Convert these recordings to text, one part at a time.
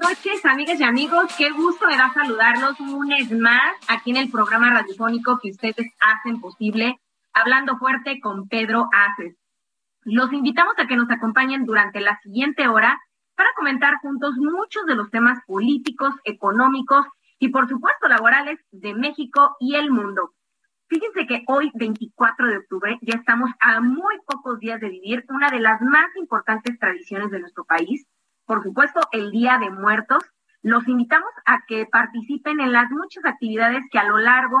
Noches, amigas y amigos. Qué gusto me da saludarlos un mes más aquí en el programa radiofónico que ustedes hacen posible, Hablando Fuerte con Pedro Aces. Los invitamos a que nos acompañen durante la siguiente hora para comentar juntos muchos de los temas políticos, económicos y, por supuesto, laborales de México y el mundo. Fíjense que hoy, 24 de octubre, ya estamos a muy pocos días de vivir una de las más importantes tradiciones de nuestro país, por supuesto, el Día de Muertos. Los invitamos a que participen en las muchas actividades que a lo largo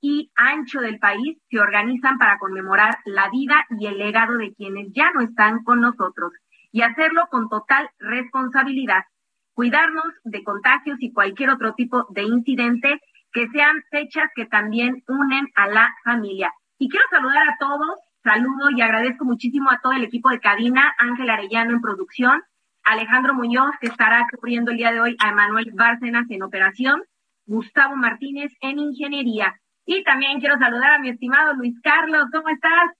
y ancho del país se organizan para conmemorar la vida y el legado de quienes ya no están con nosotros y hacerlo con total responsabilidad. Cuidarnos de contagios y cualquier otro tipo de incidente que sean fechas que también unen a la familia. Y quiero saludar a todos, saludo y agradezco muchísimo a todo el equipo de cabina, Ángel Arellano en producción, Alejandro Muñoz, que estará cubriendo el día de hoy a Emanuel Bárcenas en operación, Gustavo Martínez en ingeniería. Y también quiero saludar a mi estimado Luis Carlos, ¿cómo estás?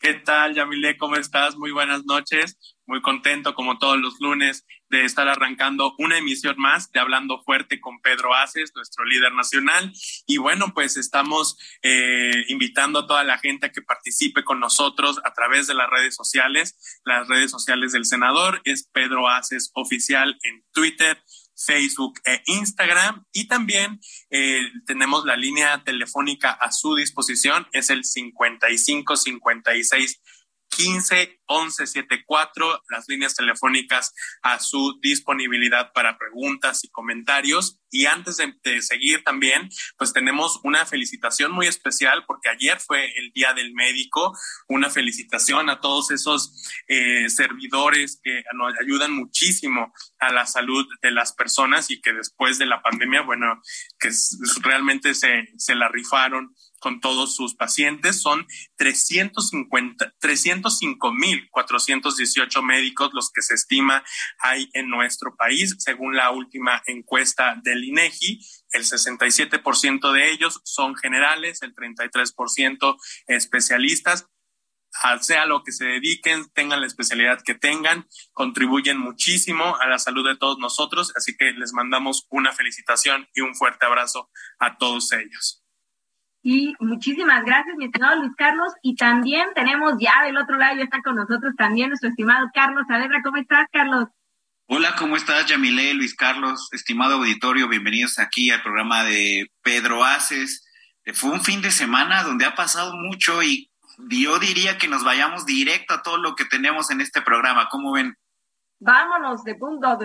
¿Qué tal, Yamile? ¿Cómo estás? Muy buenas noches. Muy contento, como todos los lunes, de estar arrancando una emisión más de Hablando Fuerte con Pedro Aces, nuestro líder nacional. Y bueno, pues estamos eh, invitando a toda la gente a que participe con nosotros a través de las redes sociales. Las redes sociales del senador es Pedro Aces Oficial en Twitter, Facebook e Instagram. Y también eh, tenemos la línea telefónica a su disposición, es el 55 56 15 11 74, las líneas telefónicas a su disponibilidad para preguntas y comentarios. Y antes de, seguir también, pues tenemos una felicitación muy especial porque ayer fue el Día del Médico. Una felicitación a todos esos eh, servidores que nos ayudan muchísimo a la salud de las personas y que después de la pandemia, bueno, que realmente se, se la rifaron con todos sus pacientes. Son 350, 305.418 médicos los que se estima hay en nuestro país, según la última encuesta del INEGI. El 67% de ellos son generales, el 33% especialistas sea lo que se dediquen, tengan la especialidad que tengan, contribuyen muchísimo a la salud de todos nosotros, así que les mandamos una felicitación y un fuerte abrazo a todos ellos. Y muchísimas gracias, mi estimado Luis Carlos. Y también tenemos ya del otro lado, ya está con nosotros también nuestro estimado Carlos Saavedra. ¿Cómo estás, Carlos? Hola, ¿cómo estás, Yamile, Luis Carlos? Estimado auditorio, bienvenidos aquí al programa de Pedro Aces. Fue un fin de semana donde ha pasado mucho y yo diría que nos vayamos directo a todo lo que tenemos en este programa. ¿Cómo ven? Vámonos de punto.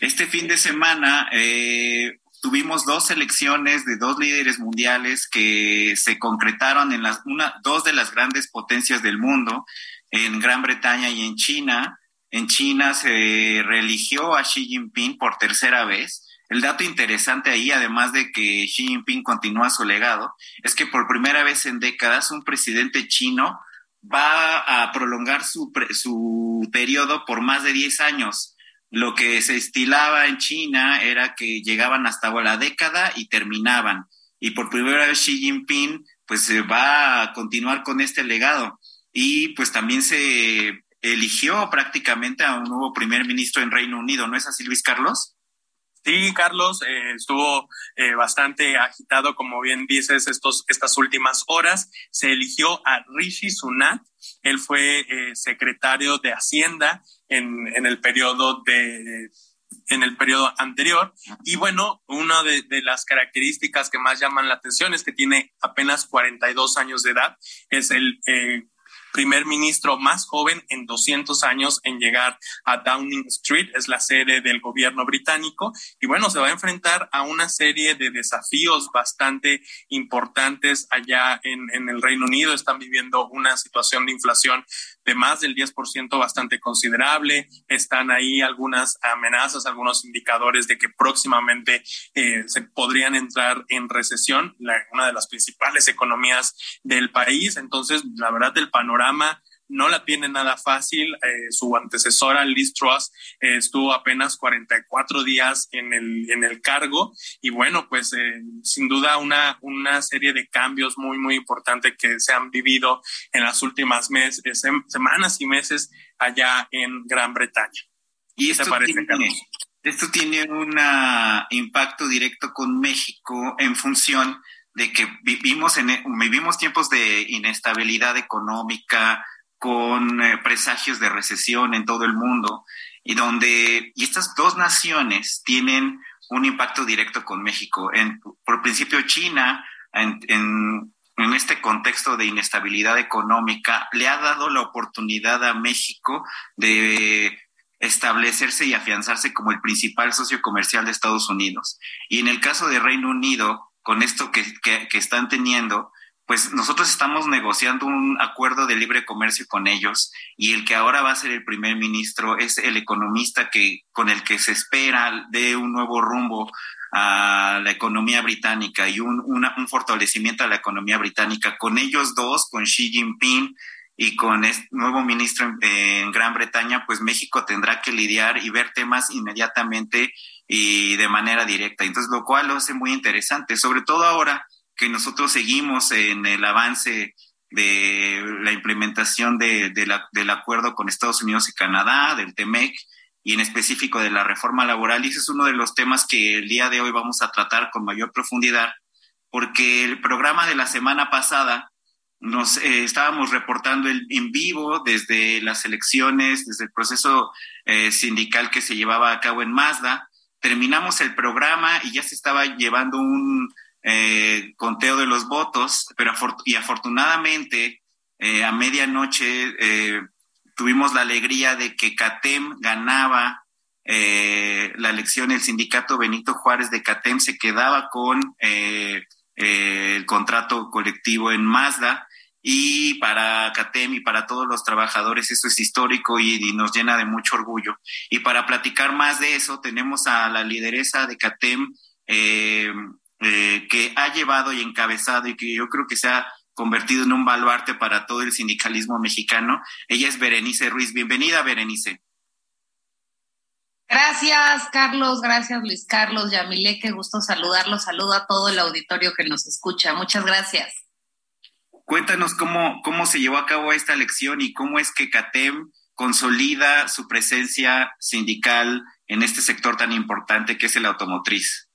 Este fin de semana eh, tuvimos dos elecciones de dos líderes mundiales que se concretaron en las una, dos de las grandes potencias del mundo, en Gran Bretaña y en China. En China se reeligió a Xi Jinping por tercera vez. El dato interesante ahí, además de que Xi Jinping continúa su legado, es que por primera vez en décadas un presidente chino va a prolongar su, su periodo por más de 10 años. Lo que se estilaba en China era que llegaban hasta la década y terminaban. y por primera vez Xi Jinping pues va a continuar con este legado y pues también se eligió prácticamente a un nuevo primer ministro en Reino Unido, ¿no es así Luis Carlos? Sí, Carlos, eh, estuvo eh, bastante agitado, como bien dices, estos, estas últimas horas. Se eligió a Rishi Sunak. Él fue eh, secretario de Hacienda en, en el periodo de en el periodo anterior. Y bueno, una de, de, las características que más llaman la atención es que tiene apenas 42 años de edad. Es el eh, primer ministro más joven en 200 años en llegar a Downing Street, es la sede del gobierno británico, y bueno, se va a enfrentar a una serie de desafíos bastante importantes allá en, en el Reino Unido. Están viviendo una situación de inflación de más del 10% bastante considerable. Están ahí algunas amenazas, algunos indicadores de que próximamente eh, se podrían entrar en recesión, la, una de las principales economías del país. Entonces, la verdad, el panorama no la tiene nada fácil. Eh, su antecesora, Liz Truss, eh, estuvo apenas 44 días en el, en el cargo y bueno, pues eh, sin duda una, una serie de cambios muy, muy importantes que se han vivido en las últimas meses, semanas y meses allá en Gran Bretaña. ¿Y esto parece, tiene, Esto tiene un impacto directo con México en función de que vivimos en vivimos tiempos de inestabilidad económica, con eh, presagios de recesión en todo el mundo y donde y estas dos naciones tienen un impacto directo con México. En, por principio, China, en, en, este contexto de inestabilidad económica, le ha dado la oportunidad a México de establecerse y afianzarse como el principal socio comercial de Estados Unidos. Y en el caso de Reino Unido, con esto que, que están teniendo, pues nosotros estamos negociando un acuerdo de libre comercio con ellos y el que ahora va a ser el primer ministro es el economista que con el que se espera de un nuevo rumbo a la economía británica y un, un fortalecimiento a la economía británica. Con ellos dos, con Xi Jinping y con este nuevo ministro en, en Gran Bretaña, pues México tendrá que lidiar y ver temas inmediatamente y de manera directa. Entonces, lo cual lo hace muy interesante, sobre todo ahora que nosotros seguimos en el avance de la implementación de, de la, del acuerdo con Estados Unidos y Canadá, del TEMEC, y en específico de la reforma laboral. Y ese es uno de los temas que el día de hoy vamos a tratar con mayor profundidad, porque el programa de la semana pasada nos eh, estábamos reportando el, en vivo desde las elecciones, desde el proceso eh, sindical que se llevaba a cabo en Mazda. Terminamos el programa y ya se estaba llevando un eh, conteo de los votos, pero y afortunadamente eh, a medianoche eh, tuvimos la alegría de que CATEM ganaba eh, la elección, el sindicato Benito Juárez de CATEM se quedaba con eh, eh, el contrato colectivo en Mazda. Y para CATEM y para todos los trabajadores eso es histórico y, y, nos llena de mucho orgullo. Y para platicar más de eso tenemos a la lideresa de CATEM, eh, que ha llevado y encabezado y que yo creo que se ha convertido en un baluarte para todo el sindicalismo mexicano. Ella es Berenice Ruiz. Bienvenida, Berenice. Gracias, Carlos. Gracias, Luis Carlos. Yamile, qué gusto saludarlos. Saludo a todo el auditorio que nos escucha. Muchas gracias. Cuéntanos cómo, cómo se llevó a cabo esta elección y cómo es que CATEM consolida su presencia sindical en este sector tan importante que es el automotriz.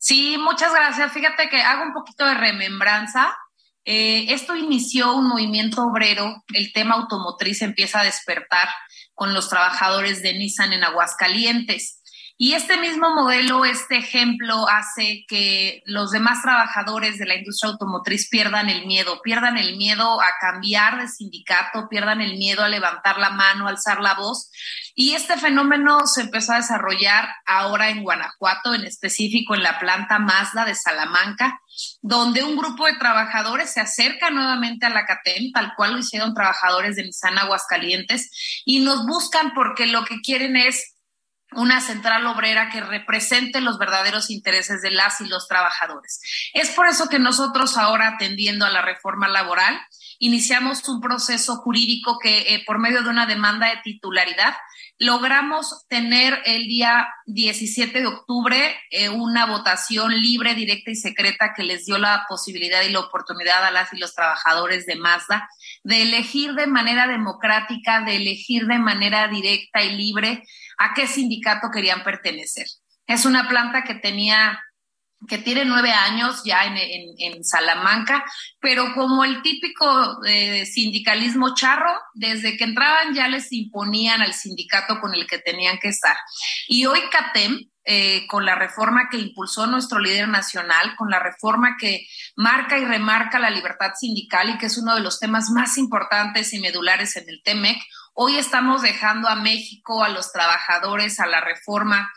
Sí, muchas gracias. Fíjate que hago un poquito de remembranza. Eh, esto inició un movimiento obrero, el tema automotriz empieza a despertar con los trabajadores de Nissan en Aguascalientes. Y este mismo modelo, este ejemplo, hace que los demás trabajadores de la industria automotriz pierdan el miedo, pierdan el miedo a cambiar de sindicato, pierdan el miedo a levantar la mano, alzar la voz. Y este fenómeno se empezó a desarrollar ahora en Guanajuato, en específico en la planta Mazda de Salamanca, donde un grupo de trabajadores se acerca nuevamente a la CATEM, tal cual lo hicieron trabajadores de Nissan Aguascalientes, y nos buscan porque lo que quieren es una central obrera que represente los verdaderos intereses de las y los trabajadores. Es por eso que nosotros ahora, atendiendo a la reforma laboral, iniciamos un proceso jurídico que, eh, por medio de una demanda de titularidad, logramos tener el día 17 de octubre eh, una votación libre, directa y secreta que les dio la posibilidad y la oportunidad a las y los trabajadores de Mazda de elegir de manera democrática, de elegir de manera directa y libre a qué sindicato querían pertenecer. Es una planta que tenía que tiene nueve años ya en, Salamanca, pero como el típico eh, sindicalismo charro, desde que entraban ya les imponían al sindicato con el que tenían que estar. Y hoy CATEM, eh, con la reforma que impulsó nuestro líder nacional, con la reforma que marca y remarca la libertad sindical y que es uno de los temas más importantes y medulares en el TEMEC, hoy estamos dejando a México, a los trabajadores, a la reforma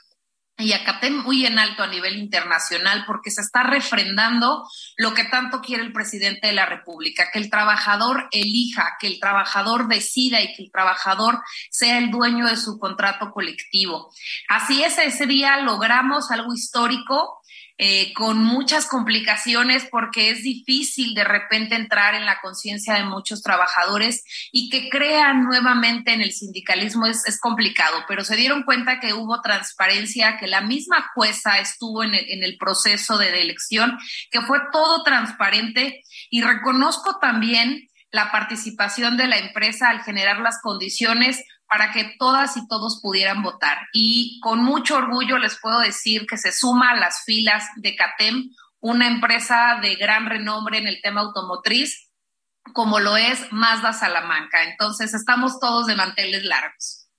y acaté muy en alto a nivel internacional porque se está refrendando lo que tanto quiere el presidente de la República, que el trabajador elija, que el trabajador decida y que el trabajador sea el dueño de su contrato colectivo. Así es, ese día logramos algo histórico eh, con muchas complicaciones porque es difícil de repente entrar en la conciencia de muchos trabajadores y que crean nuevamente en el sindicalismo es, es, complicado, pero se dieron cuenta que hubo transparencia, que la misma jueza estuvo en el, en el proceso de elección, que fue todo transparente y reconozco también la participación de la empresa al generar las condiciones para que todas y todos pudieran votar. Y con mucho orgullo les puedo decir que se suma a las filas de CATEM, una empresa de gran renombre en el tema automotriz, como lo es Mazda Salamanca. Entonces, estamos todos de manteles largos.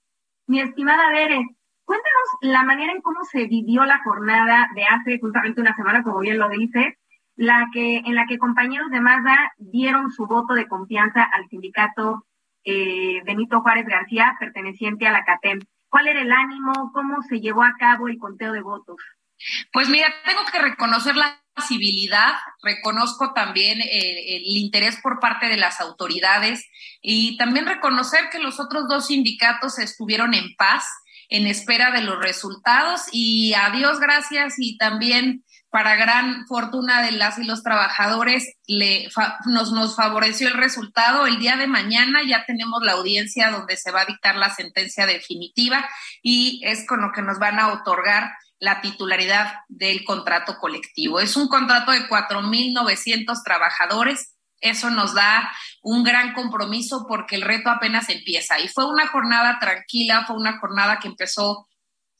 Mi estimada Bere, cuéntanos la manera en cómo se vivió la jornada de hace justamente una semana, como bien lo dices, la que, en la que compañeros de Mazda dieron su voto de confianza al sindicato eh, Benito Juárez García, perteneciente a la CATEM. ¿Cuál era el ánimo? ¿Cómo se llevó a cabo el conteo de votos? Pues mira, tengo que reconocer la civilidad, reconozco también el, interés por parte de las autoridades y también reconocer que los otros dos sindicatos estuvieron en paz en espera de los resultados y a Dios gracias y también para gran fortuna de las y los trabajadores, le, nos, nos favoreció el resultado. El día de mañana ya tenemos la audiencia donde se va a dictar la sentencia definitiva y es con lo que nos van a otorgar la titularidad del contrato colectivo. Es un contrato de 4.900 trabajadores. Eso nos da un gran compromiso porque el reto apenas empieza. Y fue una jornada tranquila, fue una jornada que empezó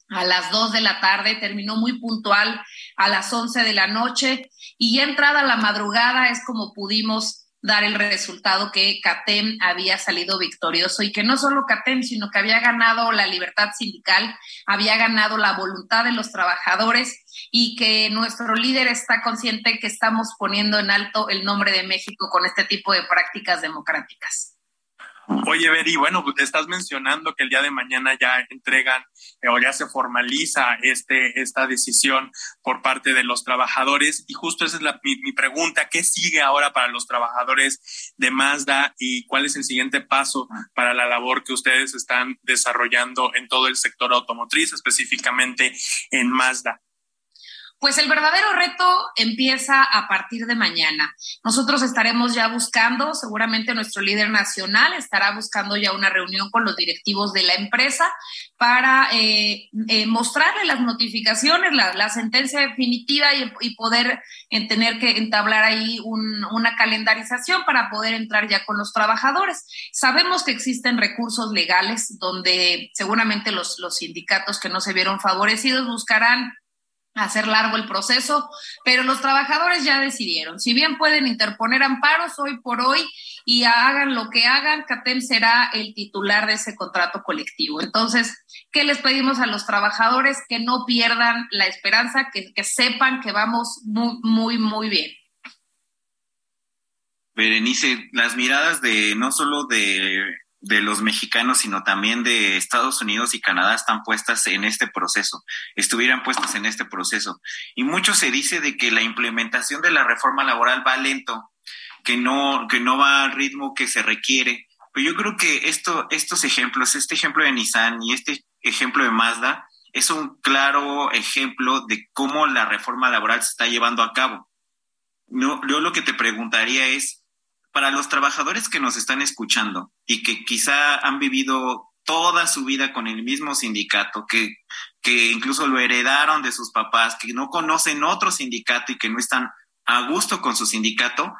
a las 2 de la tarde, terminó muy puntual a las 11 de la noche y ya entrada la madrugada es como pudimos dar el resultado que CATEM había salido victorioso y que no solo CATEM, sino que había ganado la libertad sindical, había ganado la voluntad de los trabajadores y que nuestro líder está consciente que estamos poniendo en alto el nombre de México con este tipo de prácticas democráticas. Oye, Beri, bueno, pues estás mencionando que el día de mañana ya entregan eh, o ya se formaliza este, esta decisión por parte de los trabajadores. Y justo esa es la, mi, mi, pregunta, ¿qué sigue ahora para los trabajadores de Mazda y cuál es el siguiente paso para la labor que ustedes están desarrollando en todo el sector automotriz, específicamente en Mazda? Pues el verdadero reto empieza a partir de mañana. Nosotros estaremos ya buscando, seguramente nuestro líder nacional estará buscando ya una reunión con los directivos de la empresa para eh, eh, mostrarle las notificaciones, la, sentencia definitiva y, poder tener que entablar ahí una calendarización para poder entrar ya con los trabajadores. Sabemos que existen recursos legales donde seguramente los sindicatos que no se vieron favorecidos buscarán hacer largo el proceso, pero los trabajadores ya decidieron. Si bien pueden interponer amparos hoy por hoy y hagan lo que hagan, CATEM será el titular de ese contrato colectivo. Entonces, ¿qué les pedimos a los trabajadores? Que no pierdan la esperanza, que, sepan que vamos muy, muy, muy bien. Berenice, las miradas de no solo de de los mexicanos, sino también de Estados Unidos y Canadá están puestas en este proceso, estuvieran puestas en este proceso. Y mucho se dice de que la implementación de la reforma laboral va lento, que no, que no va al ritmo que se requiere. Pero yo creo que esto, estos ejemplos, este ejemplo de Nissan y este ejemplo de Mazda, es un claro ejemplo de cómo la reforma laboral se está llevando a cabo. No, yo lo que te preguntaría es, para los trabajadores que nos están escuchando y que quizá han vivido toda su vida con el mismo sindicato, que, que incluso lo heredaron de sus papás, que no conocen otro sindicato y que no están a gusto con su sindicato,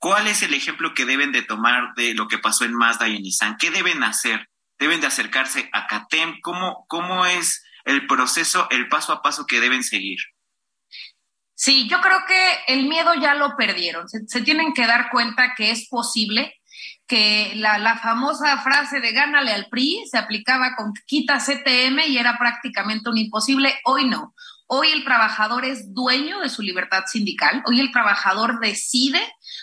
¿cuál es el ejemplo que deben de tomar de lo que pasó en Mazda y en Nissan? ¿Qué deben hacer? ¿Deben de acercarse a CATEM? ¿Cómo, cómo es el proceso, el paso a paso que deben seguir? Sí, yo creo que el miedo ya lo perdieron. Se, tienen que dar cuenta que es posible que la, la, famosa frase de gánale al PRI se aplicaba con quita CTM y era prácticamente un imposible. Hoy no. Hoy el trabajador es dueño de su libertad sindical, hoy el trabajador decide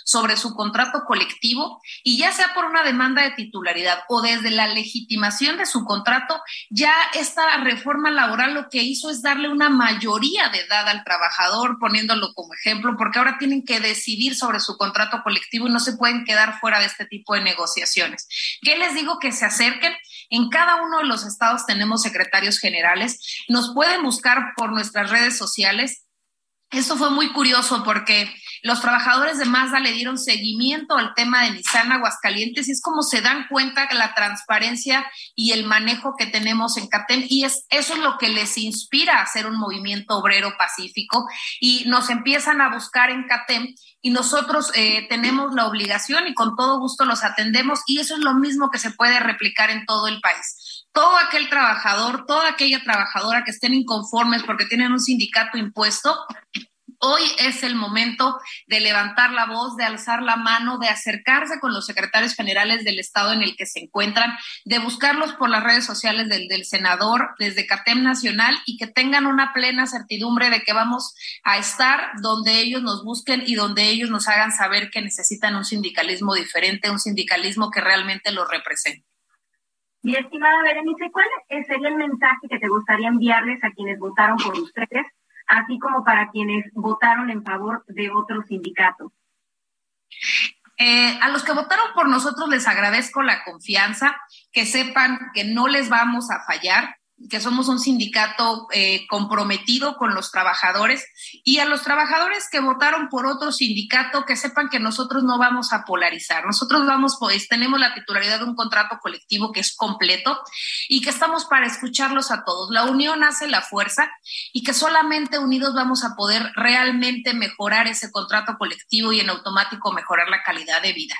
sobre su contrato colectivo y ya sea por una demanda de titularidad o desde la legitimación de su contrato, ya esta reforma laboral lo que hizo es darle una mayoría de edad al trabajador, poniéndolo como ejemplo, porque ahora tienen que decidir sobre su contrato colectivo y no se pueden quedar fuera de este tipo de negociaciones. ¿Qué les digo? Que se acerquen. En cada uno de los estados tenemos secretarios generales. Nos pueden buscar por nuestras redes sociales. Esto fue muy curioso porque los trabajadores de Mazda le dieron seguimiento al tema de Nissan Aguascalientes y es como se dan cuenta de la transparencia y el manejo que tenemos en CATEM y es, eso es lo que les inspira a hacer un movimiento obrero pacífico y nos empiezan a buscar en CATEM y nosotros eh, tenemos la obligación y con todo gusto los atendemos y eso es lo mismo que se puede replicar en todo el país. Todo aquel trabajador, toda aquella trabajadora que estén inconformes porque tienen un sindicato impuesto, hoy es el momento de levantar la voz, de alzar la mano, de acercarse con los secretarios generales del estado en el que se encuentran, de buscarlos por las redes sociales del, senador, desde CATEM Nacional y que tengan una plena certidumbre de que vamos a estar donde ellos nos busquen y donde ellos nos hagan saber que necesitan un sindicalismo diferente, un sindicalismo que realmente los represente. Mi estimada Berenice, ¿cuál sería el mensaje que te gustaría enviarles a quienes votaron por ustedes, así como para quienes votaron en favor de otros sindicatos? Eh, a los que votaron por nosotros les agradezco la confianza, que sepan que no les vamos a fallar, que somos un sindicato eh, comprometido con los trabajadores y a los trabajadores que votaron por otro sindicato que sepan que nosotros no vamos a polarizar. Nosotros vamos, pues tenemos la titularidad de un contrato colectivo que es completo y que estamos para escucharlos a todos. La unión hace la fuerza y que solamente unidos vamos a poder realmente mejorar ese contrato colectivo y en automático mejorar la calidad de vida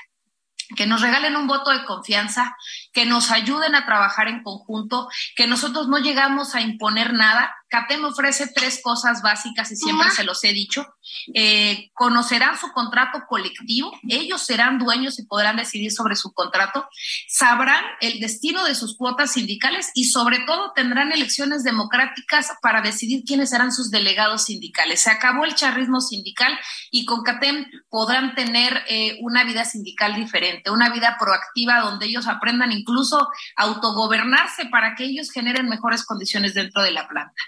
que nos regalen un voto de confianza, que nos ayuden a trabajar en conjunto, que nosotros no llegamos a imponer nada. CATEM ofrece tres cosas básicas y siempre se los he dicho. Eh, conocerán su contrato colectivo, ellos serán dueños y podrán decidir sobre su contrato, sabrán el destino de sus cuotas sindicales y sobre todo tendrán elecciones democráticas para decidir quiénes serán sus delegados sindicales. Se acabó el charrismo sindical y con CATEM podrán tener eh, una vida sindical diferente, una vida proactiva donde ellos aprendan incluso a autogobernarse para que ellos generen mejores condiciones dentro de la planta.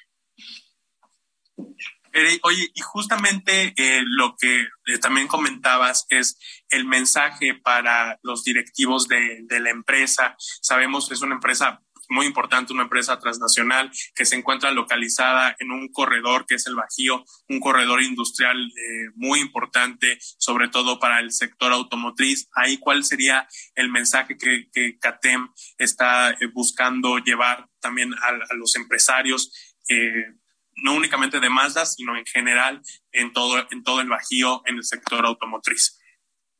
Oye, y justamente eh, lo que eh, también comentabas es el mensaje para los directivos de, de la empresa. Sabemos que es una empresa muy importante, una empresa transnacional que se encuentra localizada en un corredor que es el Bajío, un corredor industrial eh, muy importante, sobre todo para el sector automotriz. Ahí, ¿cuál sería el mensaje que, que CATEM está eh, buscando llevar también a, los empresarios? Eh, no únicamente de Mazda, sino en general en todo, en todo el Bajío, en el sector automotriz.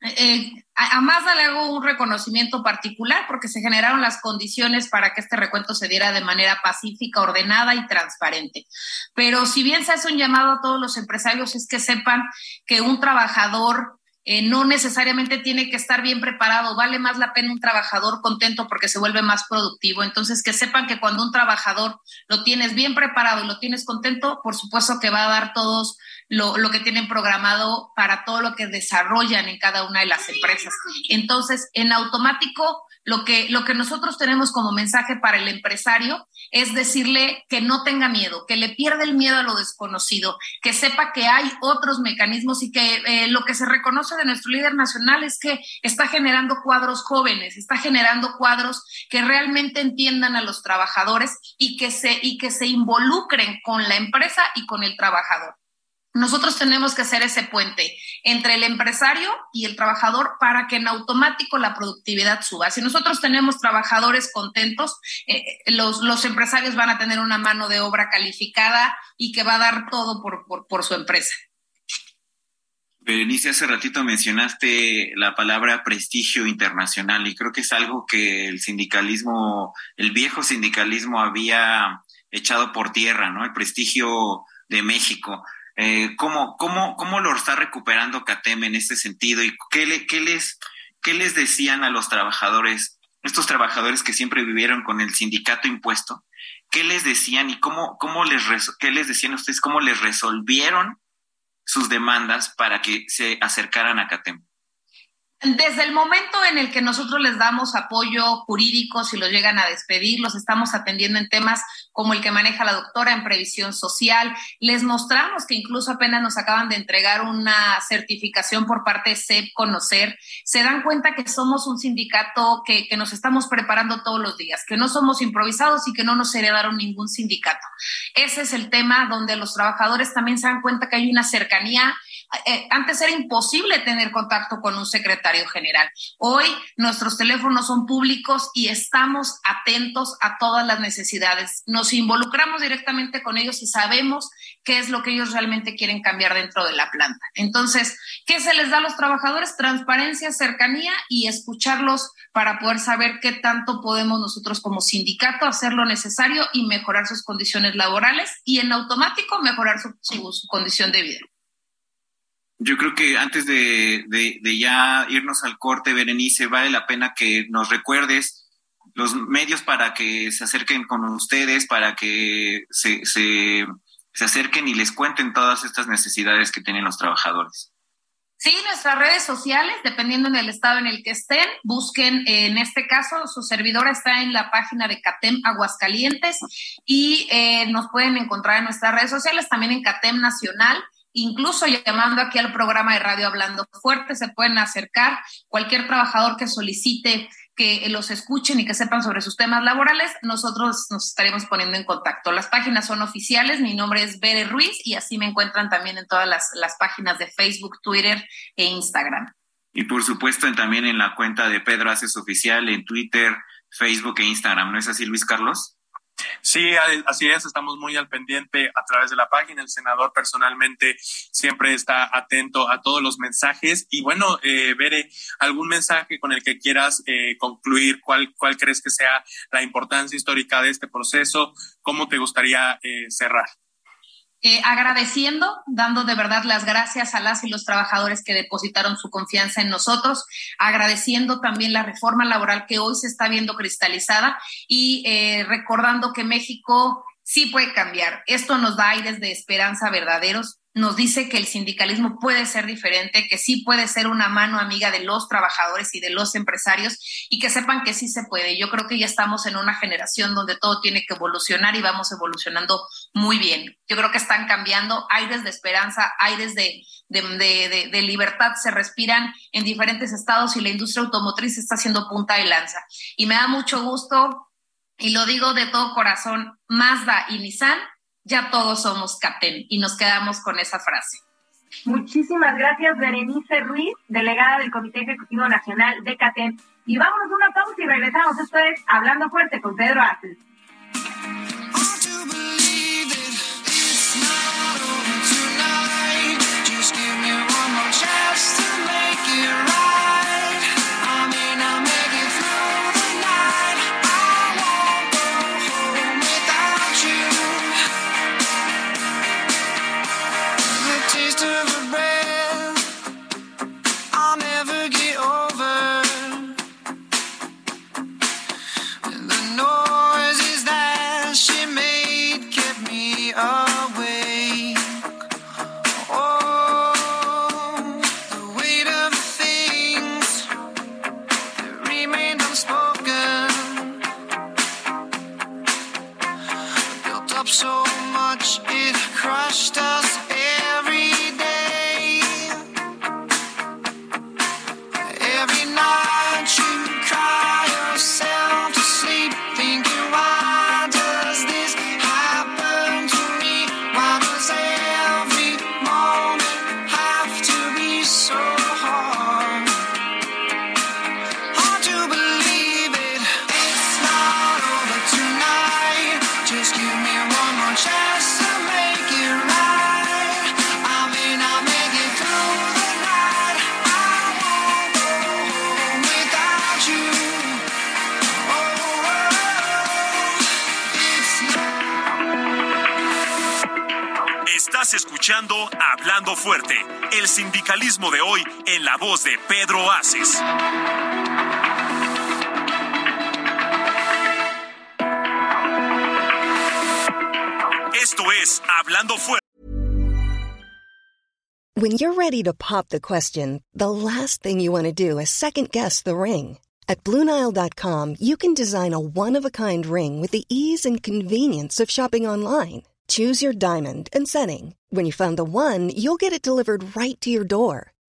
Eh, a, Mazda le hago un reconocimiento particular porque se generaron las condiciones para que este recuento se diera de manera pacífica, ordenada y transparente. Pero si bien se hace un llamado a todos los empresarios, es que sepan que un trabajador eh, no necesariamente tiene que estar bien preparado, vale más la pena un trabajador contento porque se vuelve más productivo. Entonces, que sepan que cuando un trabajador lo tienes bien preparado y lo tienes contento, por supuesto que va a dar todos lo, lo, que tienen programado para todo lo que desarrollan en cada una de las empresas. Entonces, en automático, lo que, lo que nosotros tenemos como mensaje para el empresario es decirle que no tenga miedo, que le pierda el miedo a lo desconocido, que sepa que hay otros mecanismos y que eh, lo que se reconoce de nuestro líder nacional es que está generando cuadros jóvenes, está generando cuadros que realmente entiendan a los trabajadores y que se, y que se involucren con la empresa y con el trabajador. Nosotros tenemos que hacer ese puente entre el empresario y el trabajador para que en automático la productividad suba. Si nosotros tenemos trabajadores contentos, eh, los, los, empresarios van a tener una mano de obra calificada y que va a dar todo por, por, por su empresa. Berenice, hace ratito mencionaste la palabra prestigio internacional y creo que es algo que el sindicalismo, el viejo sindicalismo había echado por tierra, ¿no? El prestigio de México. Eh, ¿cómo, cómo, ¿Cómo lo está recuperando CATEM en este sentido? ¿Y qué, qué, les, qué les decían a los trabajadores, estos trabajadores que siempre vivieron con el sindicato impuesto? ¿Qué les decían y cómo, cómo les, qué les decían ustedes? ¿Cómo les resolvieron sus demandas para que se acercaran a CATEM? Desde el momento en el que nosotros les damos apoyo jurídico, si los llegan a despedir, los estamos atendiendo en temas como el que maneja la doctora en previsión social. Les mostramos que incluso apenas nos acaban de entregar una certificación por parte de CEP Conocer. Se dan cuenta que somos un sindicato que, que nos estamos preparando todos los días, que no somos improvisados y que no nos heredaron ningún sindicato. Ese es el tema donde los trabajadores también se dan cuenta que hay una cercanía eh, antes era imposible tener contacto con un secretario general. Hoy nuestros teléfonos son públicos y estamos atentos a todas las necesidades. Nos involucramos directamente con ellos y sabemos qué es lo que ellos realmente quieren cambiar dentro de la planta. Entonces, ¿qué se les da a los trabajadores? Transparencia, cercanía y escucharlos para poder saber qué tanto podemos nosotros como sindicato hacer lo necesario y mejorar sus condiciones laborales y en automático mejorar su, su condición de vida. Yo creo que antes de, ya irnos al corte, Berenice, vale la pena que nos recuerdes los medios para que se acerquen con ustedes, para que se, se, se acerquen y les cuenten todas estas necesidades que tienen los trabajadores. Sí, nuestras redes sociales, dependiendo del estado en el que estén, busquen, en este caso, su servidora está en la página de CATEM Aguascalientes y eh, nos pueden encontrar en nuestras redes sociales, también en CATEM Nacional incluso llamando aquí al programa de Radio Hablando Fuerte, se pueden acercar cualquier trabajador que solicite que los escuchen y que sepan sobre sus temas laborales, nosotros nos estaremos poniendo en contacto. Las páginas son oficiales, mi nombre es Bere Ruiz y así me encuentran también en todas las, las páginas de Facebook, Twitter e Instagram. Y por supuesto también en la cuenta de Pedro Haces Oficial en Twitter, Facebook e Instagram, ¿no es así Luis Carlos? Sí, así es, estamos muy al pendiente a través de la página. El senador personalmente siempre está atento a todos los mensajes. Y bueno, eh, ¿algún mensaje con el que quieras eh, concluir? ¿Cuál, ¿Cuál crees que sea la importancia histórica de este proceso? ¿Cómo te gustaría eh, cerrar? Eh, agradeciendo, dando de verdad las gracias a las y los trabajadores que depositaron su confianza en nosotros, agradeciendo también la reforma laboral que hoy se está viendo cristalizada y eh, recordando que México sí puede cambiar. Esto nos da aires de esperanza verdaderos nos dice que el sindicalismo puede ser diferente, que sí puede ser una mano amiga de los trabajadores y de los empresarios y que sepan que sí se puede. Yo creo que ya estamos en una generación donde todo tiene que evolucionar y vamos evolucionando muy bien. Yo creo que están cambiando aires de esperanza, aires de, libertad se respiran en diferentes estados y la industria automotriz está haciendo punta de lanza. Y me da mucho gusto, y lo digo de todo corazón, Mazda y Nissan ya todos somos CATEM y nos quedamos con esa frase. Muchísimas gracias, Berenice Ruiz, delegada del Comité Ejecutivo Nacional de CATEM. Y vámonos a una pausa y regresamos. Esto es Hablando Fuerte con Pedro Aces. noise voz de Pedro Aces. Esto es Hablando Fuerte. When you're ready to pop the question, the last thing you want to do is second guess the ring. At Bluenile.com, you can design a one of a kind ring with the ease and convenience of shopping online. Choose your diamond and setting. When you find the one, you'll get it delivered right to your door.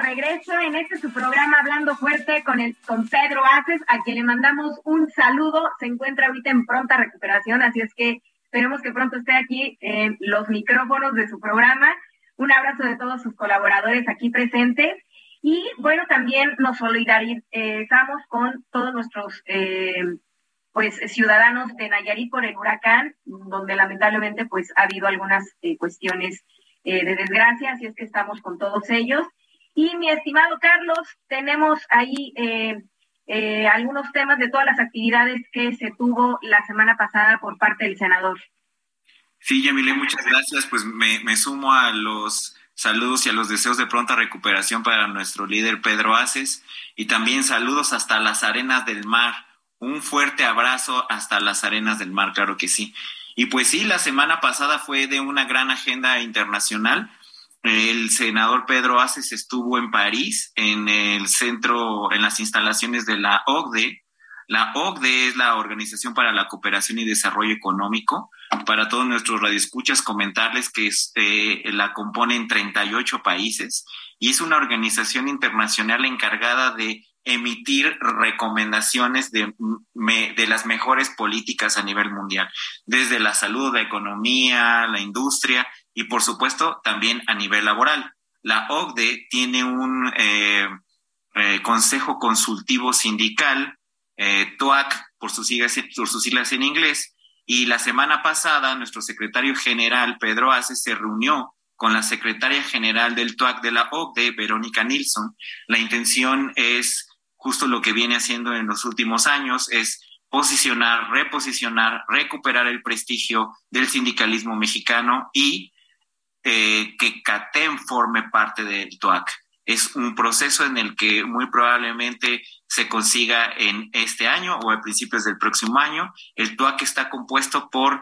Regreso en este su programa Hablando Fuerte con el con Pedro Aces, a quien le mandamos un saludo. Se encuentra ahorita en pronta recuperación, así es que esperemos que pronto esté aquí en los micrófonos de su programa. Un abrazo de todos sus colaboradores aquí presentes. Y bueno, también nos solidarizamos con todos nuestros eh, pues ciudadanos de Nayarit por el huracán, donde lamentablemente pues ha habido algunas eh, cuestiones eh, de desgracia, así es que estamos con todos ellos. Y mi estimado Carlos, tenemos ahí eh, eh, algunos temas de todas las actividades que se tuvo la semana pasada por parte del senador. Sí, Yamile, muchas gracias. Pues me, me sumo a los saludos y a los deseos de pronta recuperación para nuestro líder Pedro Aces y también saludos hasta las arenas del mar. Un fuerte abrazo hasta las arenas del mar, claro que sí. Y pues sí, la semana pasada fue de una gran agenda internacional. El senador Pedro Aces estuvo en París, en el centro, en las instalaciones de la OCDE. La OCDE es la Organización para la Cooperación y Desarrollo Económico. Para todos nuestros radioescuchas, comentarles que este, la componen 38 países y es una organización internacional encargada de emitir recomendaciones de, de las mejores políticas a nivel mundial, desde la salud, la economía, la industria y por supuesto también a nivel laboral. La OCDE tiene un eh, eh, consejo consultivo sindical, eh, TOAC por sus, siglas, en inglés, y la semana pasada nuestro secretario general, Pedro Aces, se reunió con la secretaria general del TOAC de la OCDE, Verónica Nilsson. La intención es justo lo que viene haciendo en los últimos años, es posicionar, reposicionar, recuperar el prestigio del sindicalismo mexicano y eh, que CATEM forme parte del TOAC. Es un proceso en el que muy probablemente se consiga en este año o a principios del próximo año. El TOAC está compuesto por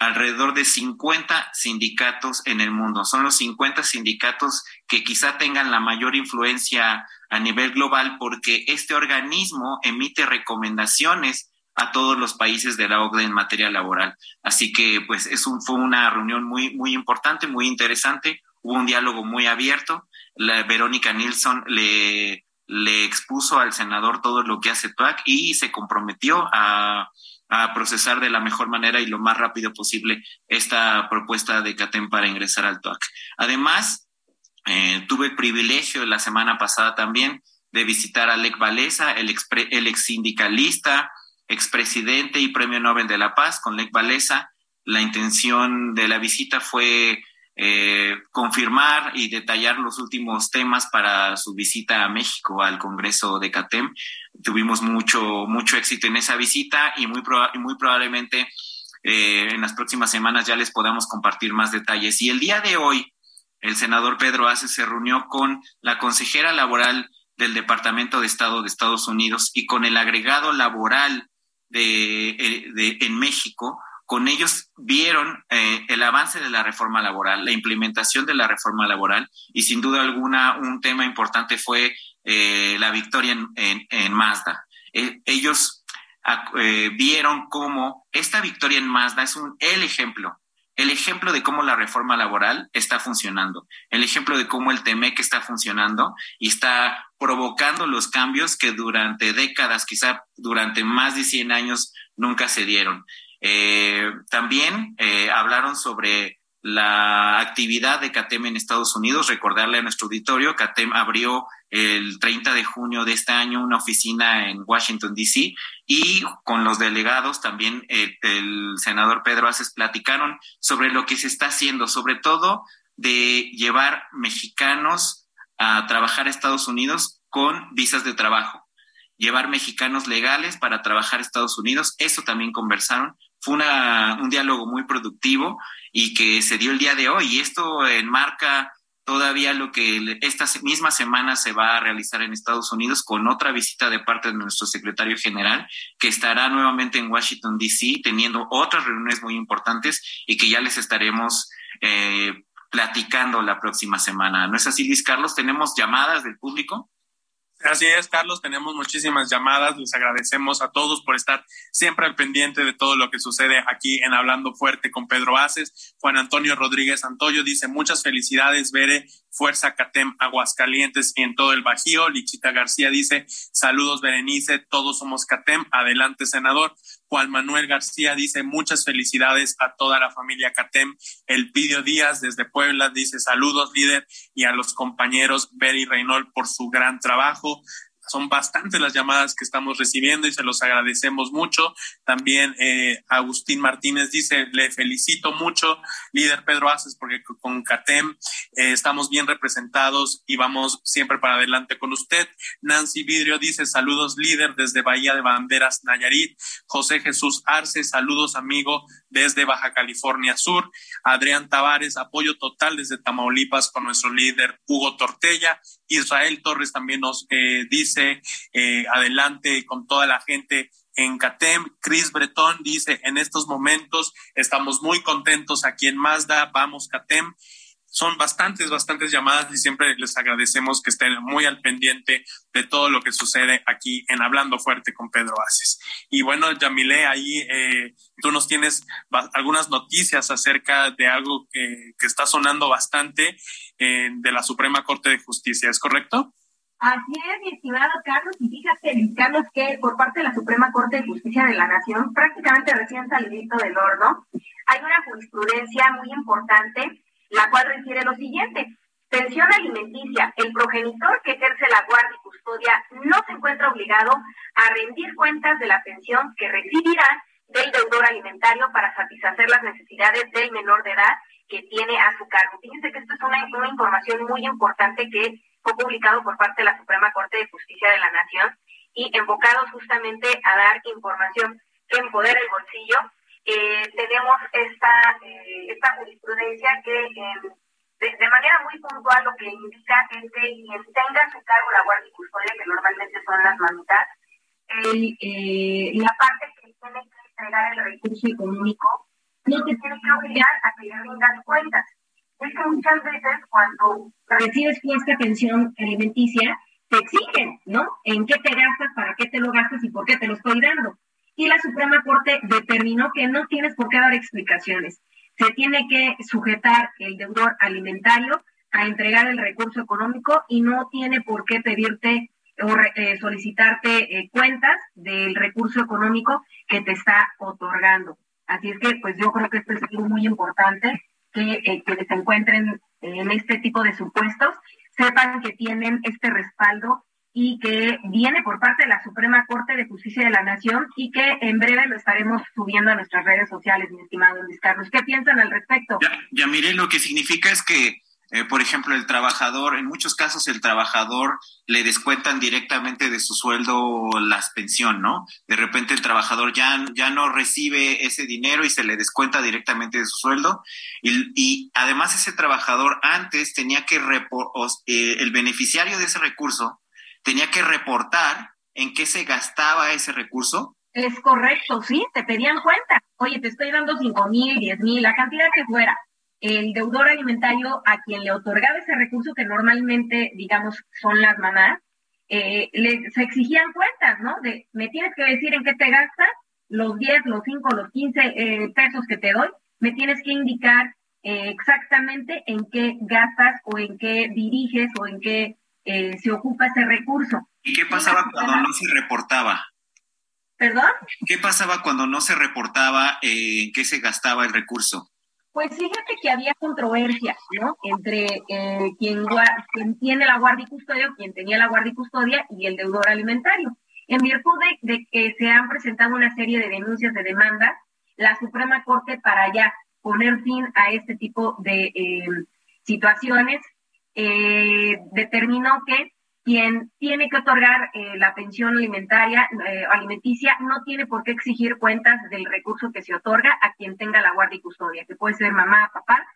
alrededor de 50 sindicatos en el mundo. Son los 50 sindicatos que quizá tengan la mayor influencia a nivel global porque este organismo emite recomendaciones a todos los países de la OCDE en materia laboral. Así que pues es un, fue una reunión muy, muy importante, muy interesante. Hubo un diálogo muy abierto. La Verónica Nilsson le, le expuso al senador todo lo que hace TUAC y se comprometió a, procesar de la mejor manera y lo más rápido posible esta propuesta de CATEM para ingresar al TUAC. Además, eh, tuve el privilegio la semana pasada también de visitar a Lech Walesa, el, el ex sindicalista, expresidente y premio Nobel de la Paz con Lech Walesa. La intención de la visita fue eh, confirmar y detallar los últimos temas para su visita a México al Congreso de CATEM. Tuvimos mucho, mucho éxito en esa visita y muy, proba muy probablemente eh, en las próximas semanas ya les podamos compartir más detalles. Y el día de hoy, el senador Pedro Ace se reunió con la consejera laboral del Departamento de Estado de Estados Unidos y con el agregado laboral de, de, en México con ellos vieron eh, el avance de la reforma laboral, la implementación de la reforma laboral y sin duda alguna un tema importante fue eh, la victoria en, en, Mazda. Eh, ellos vieron cómo esta victoria en Mazda es un, el ejemplo, el ejemplo de cómo la reforma laboral está funcionando, el ejemplo de cómo el TEMEC está funcionando y está provocando los cambios que durante décadas, quizá durante más de 100 años, nunca se dieron. Eh, también eh, hablaron sobre la actividad de CATEM en Estados Unidos. Recordarle a nuestro auditorio, CATEM abrió el 30 de junio de este año una oficina en Washington, D.C. y con los delegados también el, el senador Pedro Aces platicaron sobre lo que se está haciendo, sobre todo de llevar mexicanos a trabajar a Estados Unidos con visas de trabajo llevar mexicanos legales para trabajar a Estados Unidos. Eso también conversaron. Fue una, un diálogo muy productivo y que se dio el día de hoy. Y esto enmarca todavía lo que esta misma semana se va a realizar en Estados Unidos con otra visita de parte de nuestro secretario general, que estará nuevamente en Washington, D.C., teniendo otras reuniones muy importantes y que ya les estaremos eh, platicando la próxima semana. ¿No es así, Luis Carlos? ¿Tenemos llamadas del público? Así es, Carlos, tenemos muchísimas llamadas, les agradecemos a todos por estar siempre al pendiente de todo lo que sucede aquí en Hablando Fuerte con Pedro Aces. Juan Antonio Rodríguez Antoyo dice, muchas felicidades, Bere, Fuerza Catem Aguascalientes y en todo el Bajío. Lichita García dice, saludos Berenice, todos somos Catem, adelante senador. Juan Manuel García dice, muchas felicidades a toda la familia Catem. El Pidio Díaz desde Puebla dice, saludos líder y a los compañeros Beri Reynol por su gran trabajo son bastantes las llamadas que estamos recibiendo y se los agradecemos mucho. También eh, Agustín Martínez dice, le felicito mucho, líder Pedro Aces, porque con CATEM eh, estamos bien representados y vamos siempre para adelante con usted. Nancy Vidrio dice, saludos líder desde Bahía de Banderas, Nayarit. José Jesús Arce, saludos amigo desde Baja California Sur. Adrián Tavares, apoyo total desde Tamaulipas con nuestro líder Hugo Tortella. Israel Torres también nos eh, dice eh, adelante con toda la gente en CATEM. Chris Bretón dice, en estos momentos estamos muy contentos aquí en Mazda, vamos CATEM son bastantes, bastantes llamadas y siempre les agradecemos que estén muy al pendiente de todo lo que sucede aquí en Hablando Fuerte con Pedro Aces. Y bueno, Yamile, ahí eh, tú nos tienes algunas noticias acerca de algo que, que está sonando bastante de la Suprema Corte de Justicia, ¿es correcto? Así es, mi estimado Carlos, y fíjate, Carlos, que por parte de la Suprema Corte de Justicia de la Nación, prácticamente recién salido del horno, hay una jurisprudencia muy importante la cual refiere lo siguiente. Pensión alimenticia. El progenitor que ejerce la guardia y custodia no se encuentra obligado a rendir cuentas de la pensión que recibirá del deudor alimentario para satisfacer las necesidades del menor de edad que tiene a su cargo. Fíjense que esto es una información muy importante que fue publicado por parte de la Suprema Corte de Justicia de la Nación y enfocados justamente a dar información que empodera el bolsillo eh, tenemos esta, eh, esta jurisprudencia que eh, de, manera muy puntual lo que indica es que quien tenga a su cargo la guardia y custodia, que normalmente son las mamitas, la parte que tiene que entregar el recurso económico no te tiene que obligar a que le rindas cuentas. Es que muchas veces cuando recibes tú esta pensión alimenticia, te exigen, ¿no? En qué te gastas, para qué te lo gastas y por qué te lo estoy dando y la Suprema Corte determinó que no tienes por qué dar explicaciones. Se tiene que sujetar el deudor alimentario a entregar el recurso económico y no tiene por qué pedirte o eh, solicitarte eh, cuentas del recurso económico que te está otorgando. Así es que, pues yo creo que esto es algo muy importante que eh, se encuentren en este tipo de supuestos sepan que tienen este respaldo y que viene por parte de la Suprema Corte de Justicia de la Nación y que en breve lo estaremos subiendo a nuestras redes sociales, mi estimado Luis Carlos. ¿Qué piensan al respecto? Ya, ya lo que significa es que, eh, por ejemplo, el trabajador, en muchos casos el trabajador le descuentan directamente de su sueldo la pensión, ¿no? De repente el trabajador ya, ya no recibe ese dinero y se le descuenta directamente de su sueldo. Y, y además ese trabajador antes tenía que, eh, el beneficiario de ese recurso, tenía que reportar en qué se gastaba ese recurso Es correcto, sí, te pedían cuenta. Oye, te estoy dando cinco mil, diez mil, la cantidad que fuera. El deudor alimentario a quien le otorgaba ese recurso, que normalmente, digamos, son las mamás, eh, le, se exigían cuentas, ¿no? De, me tienes que decir en qué te gastas los 10, los 5, los 15 eh, pesos que te doy, me tienes que indicar eh, exactamente en qué gastas o en qué diriges o en qué eh, se ocupa ese recurso. ¿Y qué pasaba cuando no se reportaba? ¿Perdón? ¿Qué pasaba cuando no se reportaba en qué se gastaba el recurso? Pues fíjate que había controversia, ¿no? Entre eh, quien, quien, tiene la guardia y custodia quien tenía la guardia y custodia y el deudor alimentario. En virtud de, que se han presentado una serie de denuncias de demandas, la Suprema Corte para ya poner fin a este tipo de eh, situaciones eh, determinó que quien tiene que otorgar eh, la pensión alimentaria, eh, alimenticia, no tiene por qué exigir cuentas del recurso que se otorga a quien tenga la guardia y custodia, que puede ser mamá, papá,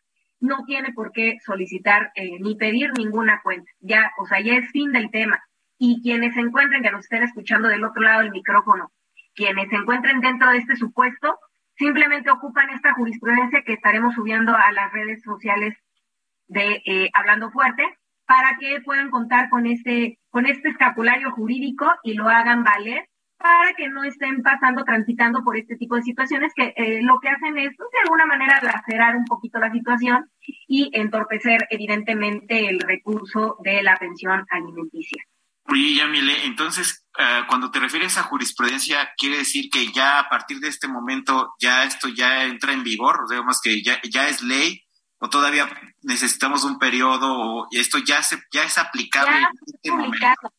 no tiene por qué solicitar eh, ni pedir ninguna cuenta. Ya, o sea, ya es fin del tema. Y quienes se encuentren, que nos estén escuchando del otro lado del micrófono, quienes se encuentren dentro de este supuesto, simplemente ocupan esta jurisprudencia que estaremos subiendo a las redes sociales de Hablando Fuerte para que puedan contar con este, con este escapulario jurídico y lo hagan valer para que no estén pasando, transitando por este tipo de situaciones que eh, lo que hacen es, pues, de alguna manera, lacerar un poquito la situación y entorpecer, evidentemente, el recurso de la pensión alimenticia. Oye, Yamile, entonces, uh, cuando te refieres a jurisprudencia, ¿quiere decir que ya a partir de este momento ya esto ya entra en vigor? Digamos que ya, ya es ley o todavía necesitamos un periodo o esto ya se ya es aplicable ya en este momento?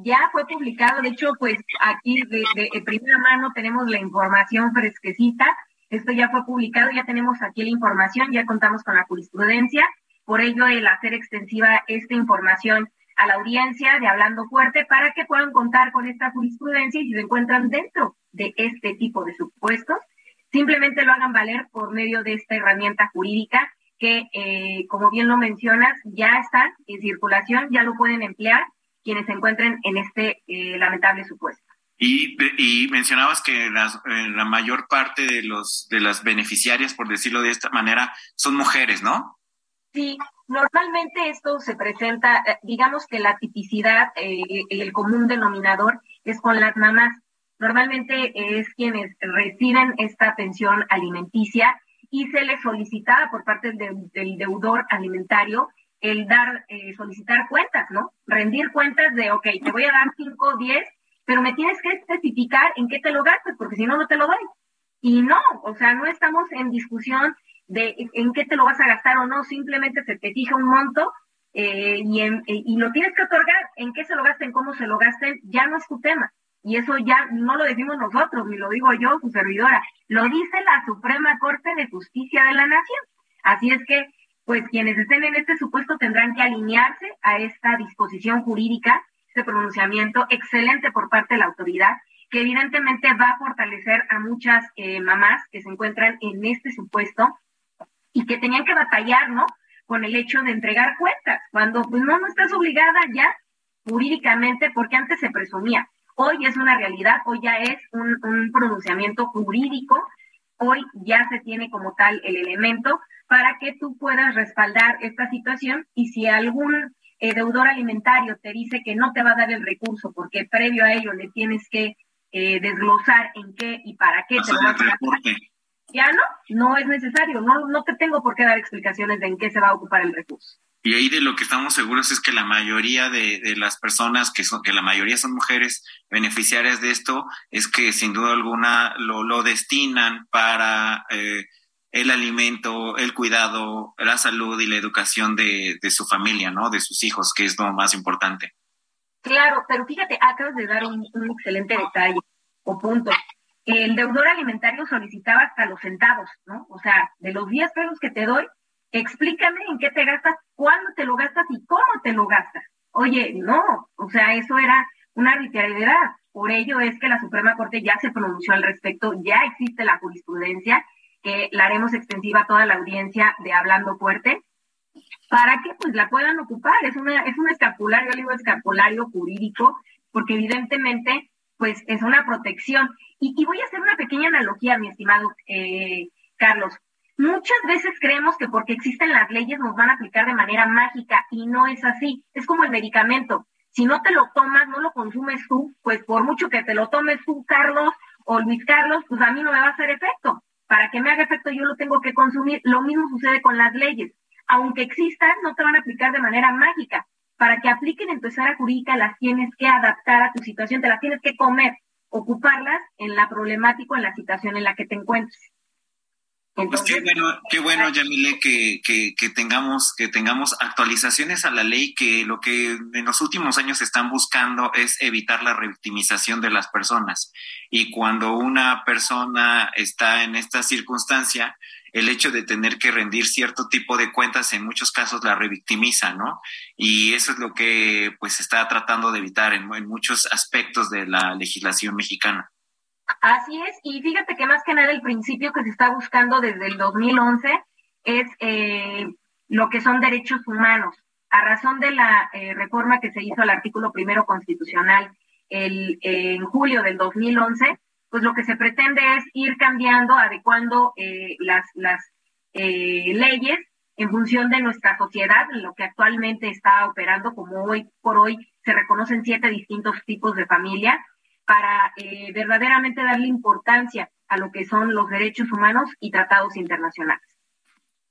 Ya fue publicado, de hecho, pues aquí de, de, primera mano tenemos la información fresquecita, esto ya fue publicado, ya tenemos aquí la información, ya contamos con la jurisprudencia, por ello el hacer extensiva esta información a la audiencia de Hablando Fuerte para que puedan contar con esta jurisprudencia y si se encuentran dentro de este tipo de supuestos, simplemente lo hagan valer por medio de esta herramienta jurídica que, eh, como bien lo mencionas, ya están en circulación, ya lo pueden emplear quienes se encuentren en este eh, lamentable supuesto. Y, y mencionabas que las, eh, la mayor parte de los de las beneficiarias, por decirlo de esta manera, son mujeres, ¿no? Sí, normalmente esto se presenta, eh, digamos que la tipicidad, eh, el común denominador es con las mamás. Normalmente es quienes reciben esta pensión alimenticia y se le solicitaba por parte del, deudor alimentario el dar, eh, solicitar cuentas, ¿no? Rendir cuentas de, ok, te voy a dar 5, 10, pero me tienes que especificar en qué te lo gastas, porque si no, no te lo doy. Y no, o sea, no estamos en discusión de en qué te lo vas a gastar o no, simplemente se te fija un monto eh, y, en, y lo tienes que otorgar, en qué se lo gasten, cómo se lo gasten, ya no es tu tema. Y eso ya no lo decimos nosotros, ni lo digo yo, su servidora, lo dice la Suprema Corte de Justicia de la Nación. Así es que, pues quienes estén en este supuesto tendrán que alinearse a esta disposición jurídica, este pronunciamiento excelente por parte de la autoridad, que evidentemente va a fortalecer a muchas eh, mamás que se encuentran en este supuesto y que tenían que batallar, ¿no? Con el hecho de entregar cuentas, cuando pues no, no estás obligada ya jurídicamente, porque antes se presumía Hoy es una realidad, hoy ya es un, un pronunciamiento jurídico, hoy ya se tiene como tal el elemento para que tú puedas respaldar esta situación y si algún eh, deudor alimentario te dice que no te va a dar el recurso porque previo a ello le tienes que eh, desglosar en qué y para qué te lo vas a ya no, no es necesario, no, no te tengo por qué dar explicaciones de en qué se va a ocupar el recurso. Y ahí de lo que estamos seguros es que la mayoría de, de, las personas, que son, que la mayoría son mujeres beneficiarias de esto, es que sin duda alguna lo, lo destinan para eh, el alimento, el cuidado, la salud y la educación de, de, su familia, ¿no? De sus hijos, que es lo más importante. Claro, pero fíjate, acabas de dar un, un excelente detalle o punto. El deudor alimentario solicitaba hasta los centavos, ¿no? O sea, de los 10 pesos que te doy, explícame en qué te gastas, cuándo te lo gastas y cómo te lo gastas. Oye, no, o sea, eso era una arbitrariedad. Por ello es que la Suprema Corte ya se pronunció al respecto, ya existe la jurisprudencia, que la haremos extensiva a toda la audiencia de Hablando Fuerte, para que pues la puedan ocupar. Es, una, es un escapulario, digo escapulario jurídico, porque evidentemente pues es una protección. Y, voy a hacer una pequeña analogía, mi estimado eh, Carlos. Muchas veces creemos que porque existen las leyes nos van a aplicar de manera mágica y no es así. Es como el medicamento. Si no te lo tomas, no lo consumes tú, pues por mucho que te lo tomes tú, Carlos o Luis Carlos, pues a mí no me va a hacer efecto. Para que me haga efecto yo lo tengo que consumir. Lo mismo sucede con las leyes. Aunque existan, no te van a aplicar de manera mágica. Para que apliquen en tu esfera jurídica las tienes que adaptar a tu situación, te las tienes que comer, ocuparlas en la problemática, en la situación en la que te encuentres pues qué bueno, qué bueno, Yamile, que, que, que, tengamos, que tengamos actualizaciones a la ley, que lo que en los últimos años están buscando es evitar la revictimización de las personas. Y cuando una persona está en esta circunstancia, el hecho de tener que rendir cierto tipo de cuentas en muchos casos la revictimiza, ¿no? Y eso es lo que pues se está tratando de evitar en muchos aspectos de la legislación mexicana. Así es, y fíjate que más que nada el principio que se está buscando desde el 2011 es eh, lo que son derechos humanos. A razón de la eh, reforma que se hizo al artículo primero constitucional el, en julio del 2011, pues lo que se pretende es ir cambiando, adecuando eh, las, las leyes en función de nuestra sociedad, lo que actualmente está operando, como hoy por hoy se reconocen siete distintos tipos de familia, para eh, verdaderamente darle importancia a lo que son los derechos humanos y tratados internacionales.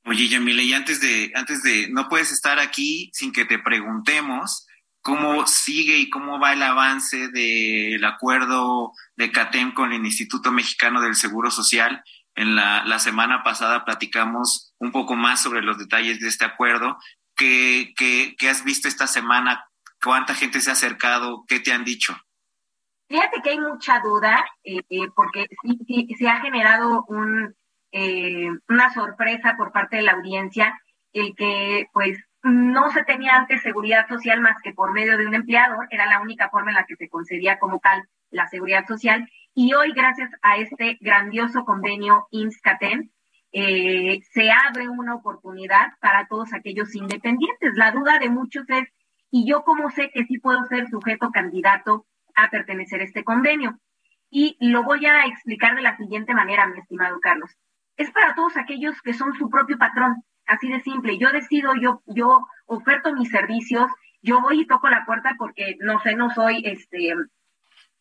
Oye, Yamile, y antes de, antes de, no puedes estar aquí sin que te preguntemos cómo sigue y cómo va el avance del acuerdo de CATEM con el Instituto Mexicano del Seguro Social. En la, la semana pasada platicamos un poco más sobre los detalles de este acuerdo. ¿Qué, qué, qué has visto esta semana? ¿Cuánta gente se ha acercado? ¿Qué te han dicho? Fíjate que hay mucha duda, eh, porque sí, se ha generado eh, una sorpresa por parte de la audiencia, el que pues no se tenía antes seguridad social más que por medio de un empleador, era la única forma en la que se concedía como tal la seguridad social. Y hoy, gracias a este grandioso convenio IMSS-CATEM, eh, se abre una oportunidad para todos aquellos independientes. La duda de muchos es, ¿y yo cómo sé que sí puedo ser sujeto candidato a pertenecer a este convenio. Y lo voy a explicar de la siguiente manera, mi estimado Carlos. Es para todos aquellos que son su propio patrón, así de simple. Yo decido, yo, yo oferto mis servicios, yo voy y toco la puerta porque no sé, no soy este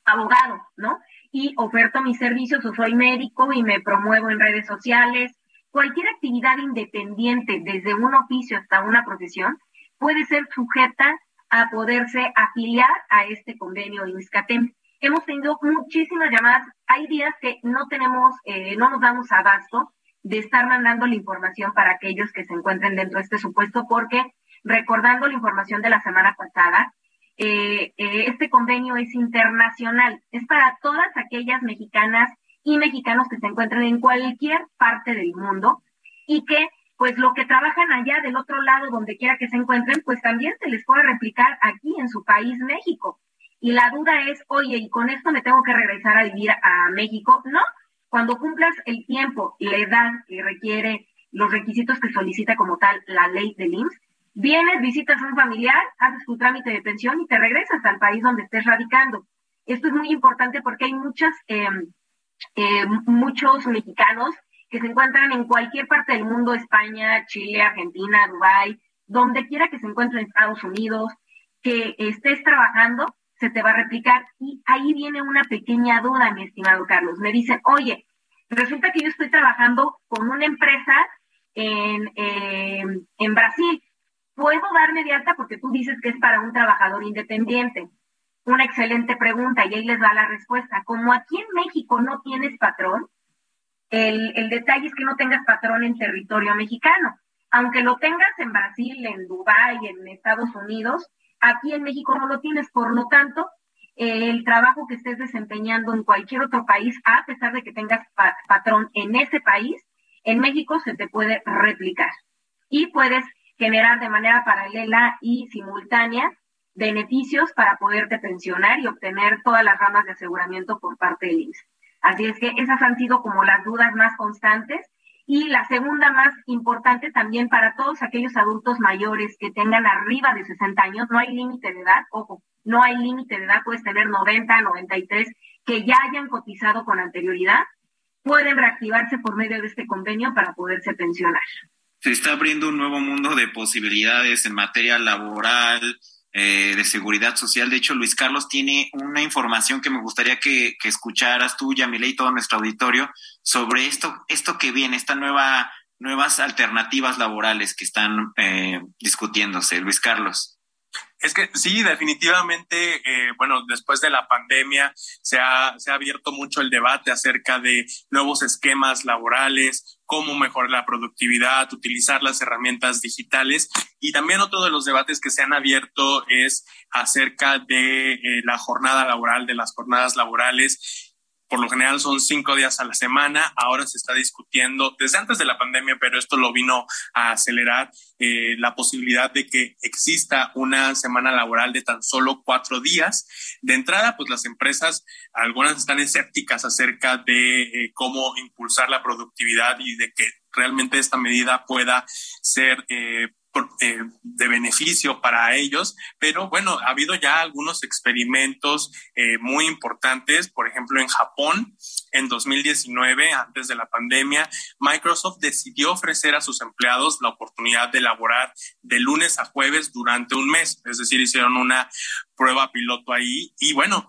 abogado, ¿no? Y oferto mis servicios o soy médico y me promuevo en redes sociales. Cualquier actividad independiente, desde un oficio hasta una profesión, puede ser sujeta a poderse afiliar a este convenio INSCATEM. Hemos tenido muchísimas llamadas. Hay días que no tenemos, eh, no nos damos abasto de estar mandando la información para aquellos que se encuentren dentro de este supuesto, porque recordando la información de la semana pasada, eh, eh, este convenio es internacional, es para todas aquellas mexicanas y mexicanos que se encuentren en cualquier parte del mundo y que pues lo que trabajan allá del otro lado, donde quiera que se encuentren, pues también se les puede replicar aquí en su país, México. Y la duda es, oye, ¿y con esto me tengo que regresar a vivir a México? No, cuando cumplas el tiempo y la edad que requiere los requisitos que solicita como tal la ley del IMSS, vienes, visitas a un familiar, haces tu trámite de pensión y te regresas al país donde estés radicando. Esto es muy importante porque hay muchas, eh, eh, muchos mexicanos se encuentran en cualquier parte del mundo, España, Chile, Argentina, Dubái, donde quiera que se encuentren en Estados Unidos, que estés trabajando, se te va a replicar. Y ahí viene una pequeña duda, mi estimado Carlos. Me dicen, oye, resulta que yo estoy trabajando con una empresa en, em, en Brasil. ¿Puedo darme de alta porque tú dices que es para un trabajador independiente? Una excelente pregunta y ahí les va la respuesta. Como aquí en México no tienes patrón, el, detalle es que no tengas patrón en territorio mexicano. Aunque lo tengas en Brasil, en Dubái, en Estados Unidos, aquí en México no lo tienes. Por lo tanto, el trabajo que estés desempeñando en cualquier otro país, a pesar de que tengas patrón en ese país, en México se te puede replicar. Y puedes generar de manera paralela y simultánea beneficios para poderte pensionar y obtener todas las ramas de aseguramiento por parte del INSS. Así es que esas han sido como las dudas más constantes Y la segunda más importante también para todos aquellos adultos mayores que tengan arriba de 60 años, no hay límite de edad, ojo, no hay límite de edad, puedes tener 90, 93, que ya hayan cotizado con anterioridad, pueden reactivarse por medio de este convenio para poderse pensionar. Se está abriendo un nuevo mundo de posibilidades en materia laboral, eh, de seguridad social. De hecho, Luis Carlos tiene una información que me gustaría que, escucharas tú, Yamile, y todo nuestro auditorio sobre esto, esto que viene, esta nueva, nuevas alternativas laborales que están eh, discutiéndose. Luis Carlos. Es que sí, definitivamente, eh, bueno, después de la pandemia se ha, se ha abierto mucho el debate acerca de nuevos esquemas laborales, cómo mejorar la productividad, utilizar las herramientas digitales. Y también otro de los debates que se han abierto es acerca de eh, la jornada laboral, de las jornadas laborales por lo general son cinco días a la semana, ahora se está discutiendo desde antes de la pandemia, pero esto lo vino a acelerar eh, la posibilidad de que exista una semana laboral de tan solo cuatro días. De entrada, pues las empresas, algunas están escépticas acerca de eh, cómo impulsar la productividad y de que realmente esta medida pueda ser eh, eh, de beneficio para ellos, pero bueno, ha habido ya algunos experimentos eh, muy importantes, por ejemplo, en Japón, en 2019, antes de la pandemia, Microsoft decidió ofrecer a sus empleados la oportunidad de laborar de lunes a jueves durante un mes, es decir, hicieron una prueba piloto ahí y bueno,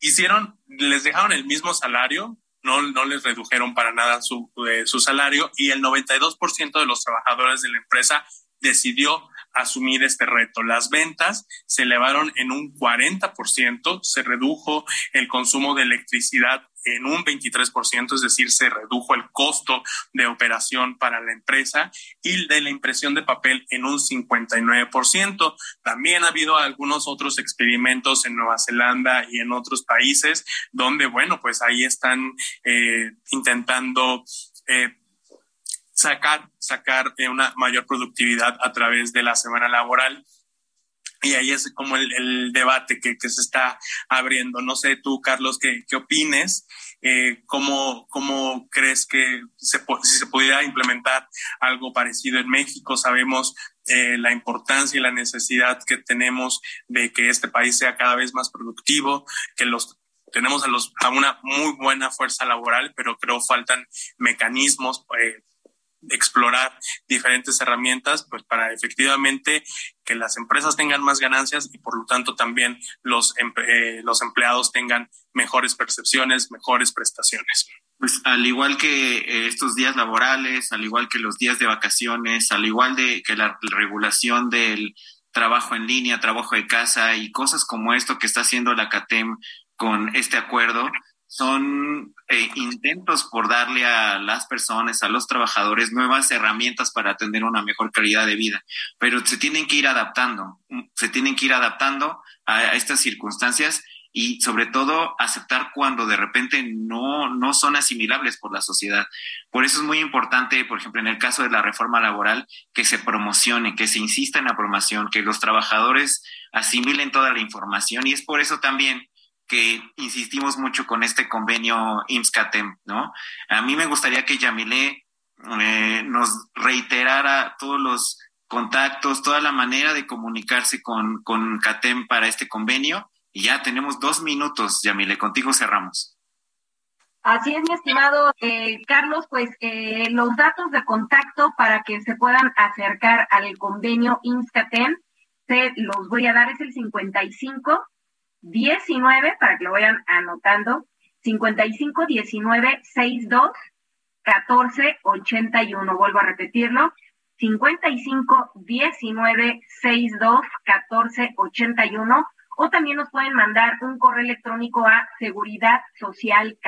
hicieron, les dejaron el mismo salario, no, no, les redujeron para nada su, eh, su salario y el 92% de los trabajadores de la empresa decidió asumir este reto. Las ventas se elevaron en un 40%, se redujo el consumo de electricidad en un 23%, es decir, se redujo el costo de operación para la empresa y de la impresión de papel en un 59%. También ha habido algunos otros experimentos en Nueva Zelanda y en otros países donde, bueno, pues ahí están eh, intentando eh, sacar, sacar eh, una mayor productividad a través de la semana laboral. Y ahí es como el, debate que, se está abriendo. No sé tú, Carlos, qué, qué opines, eh, cómo, cómo crees que se, si se pudiera implementar algo parecido en México. Sabemos eh, la importancia y la necesidad que tenemos de que este país sea cada vez más productivo, que los tenemos a, los, a una muy buena fuerza laboral, pero creo faltan mecanismos eh, explorar diferentes herramientas pues para efectivamente que las empresas tengan más ganancias y por lo tanto también los, eh, los empleados tengan mejores percepciones, mejores prestaciones. Pues al igual que eh, estos días laborales, al igual que los días de vacaciones, al igual de que la regulación del trabajo en línea, trabajo de casa y cosas como esto que está haciendo la CATEM con este acuerdo, son eh, intentos por darle a las personas, a los trabajadores, nuevas herramientas para tener una mejor calidad de vida. Pero se tienen que ir adaptando, se tienen que ir adaptando a, estas circunstancias y sobre todo aceptar cuando de repente no, no son asimilables por la sociedad. Por eso es muy importante, por ejemplo, en el caso de la reforma laboral, que se promocione, que se insista en la promoción, que los trabajadores asimilen toda la información y es por eso también que insistimos mucho con este convenio IMSS-CATEM, ¿no? A mí me gustaría que Yamile eh, nos reiterara todos los contactos, toda la manera de comunicarse con, con CATEM para este convenio. Y ya tenemos dos minutos, Yamile, contigo cerramos. Así es, mi estimado eh, Carlos, pues eh, los datos de contacto para que se puedan acercar al convenio IMSS-CATEM, se los voy a dar, es el 55 19, para que lo vayan anotando, 55 19 62 14 81. Vuelvo a repetirlo. 55 19 62 14 81. O también nos pueden mandar un correo electrónico a seguridad social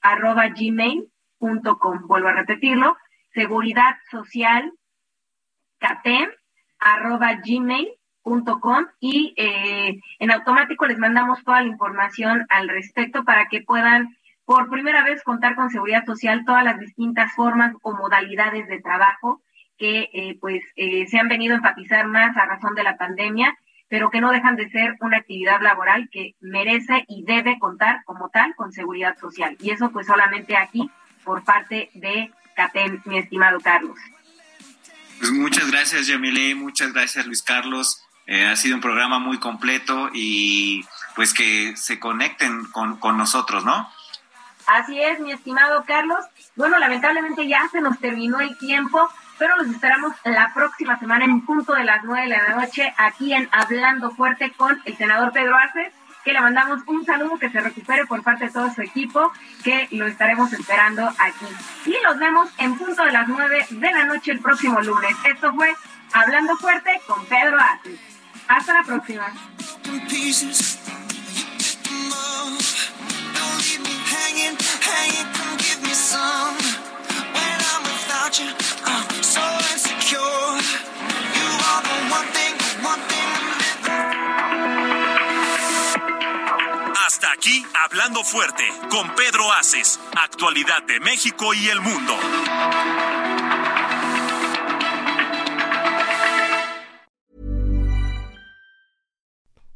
arroba gmail.com. Vuelvo a repetirlo. Seguridad social arroba gmail Com y eh, en automático les mandamos toda la información al respecto para que puedan por primera vez contar con seguridad social todas las distintas formas o modalidades de trabajo que eh, pues eh, se han venido a enfatizar más a razón de la pandemia, pero que no dejan de ser una actividad laboral que merece y debe contar como tal con seguridad social. Y eso pues solamente aquí por parte de CATEM, mi estimado Carlos. Pues muchas gracias, Yamile, muchas gracias, Luis Carlos. Eh, ha sido un programa muy completo y pues que se conecten con, con nosotros, ¿no? Así es, mi estimado Carlos. Bueno, lamentablemente ya se nos terminó el tiempo, pero los esperamos la próxima semana en punto de las nueve de la noche aquí en Hablando Fuerte con el senador Pedro Arce, que le mandamos un saludo, que se recupere por parte de todo su equipo, que lo estaremos esperando aquí. Y los vemos en punto de las nueve de la noche el próximo lunes. Esto fue Hablando Fuerte con Pedro Arce. Hasta la próxima. Hasta aquí, Hablando Fuerte, con Pedro Aces, actualidad de México y el mundo.